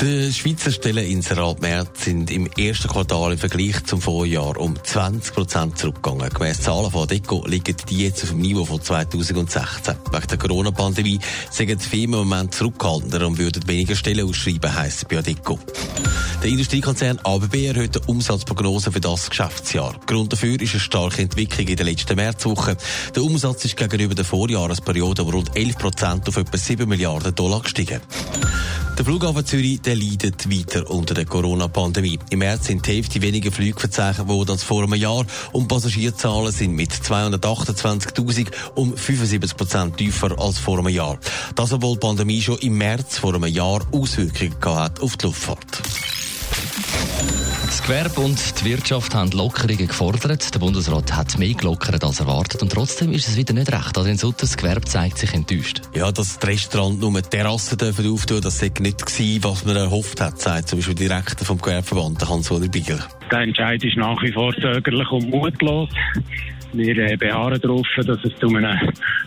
Die Schweizer Stelleninserat März sind im ersten Quartal im Vergleich zum Vorjahr um 20 Prozent zurückgegangen. Gemäss Zahlen von DECO liegen die jetzt auf dem Niveau von 2016. Wegen der Corona-Pandemie sind die Firmen im Moment zurückhaltender und würden weniger Stellen ausschreiben, heisst bei DECO. Der Industriekonzern ABB erhöht die Umsatzprognose für das Geschäftsjahr. Grund dafür ist eine starke Entwicklung in der letzten Märzwoche. Der Umsatz ist gegenüber der Vorjahresperiode um rund 11 Prozent auf etwa 7 Milliarden Dollar gestiegen. Der Flughafen Zürich der leidet weiter unter der Corona-Pandemie. Im März sind die Hälfte weniger Flüge verzeichnet worden als vor einem Jahr und Passagierzahlen sind mit 228.000 um 75 Prozent tiefer als vor einem Jahr. Das, obwohl die Pandemie schon im März vor einem Jahr Auswirkungen hat auf die Luftfahrt. Das Gewerbe und die Wirtschaft haben Lockerungen gefordert. Der Bundesrat hat mehr gelockert als erwartet. Und trotzdem ist es wieder nicht recht. Adrian Sutter, das Gewerbe zeigt sich enttäuscht. Ja, dass die Restaurant nur Terrassen dürfen auftun, das sei nicht gewesen, was man erhofft hat, sagt zum Beispiel der Direktor vom Gewerbeverband, Hans-Ulrich Bigler. Der Entscheid ist nach wie vor zögerlich und mutlos. Wir äh, beharren darauf, dass es zu einer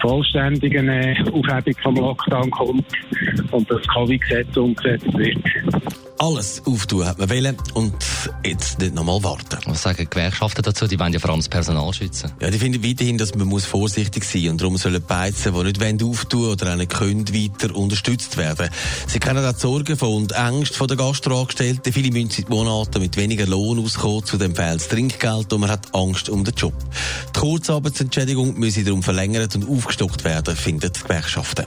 vollständigen äh, Aufhebung vom Lockdown kommt und das Covid-Gesetz umgesetzt wird. Alles auftun hat man wollen und jetzt nicht nochmal warten. Was sagen die Gewerkschaften dazu? Die wollen ja vor allem das Personal schützen. Ja, die finden weiterhin, dass man muss vorsichtig sein und darum sollen Beizen, die nicht wollen auftun oder auch nicht können, weiter unterstützt werden. Sie kennen auch die Sorgen von und Ängste von der Gastroangestellten. Viele müssen seit Monaten mit weniger Lohn auskommen, zudem fehlt das Trinkgeld und man hat Angst um den Job. Die Kurzarbeitsentschädigung müsse darum verlängert und aufgestockt werden, finden die Gewerkschaften.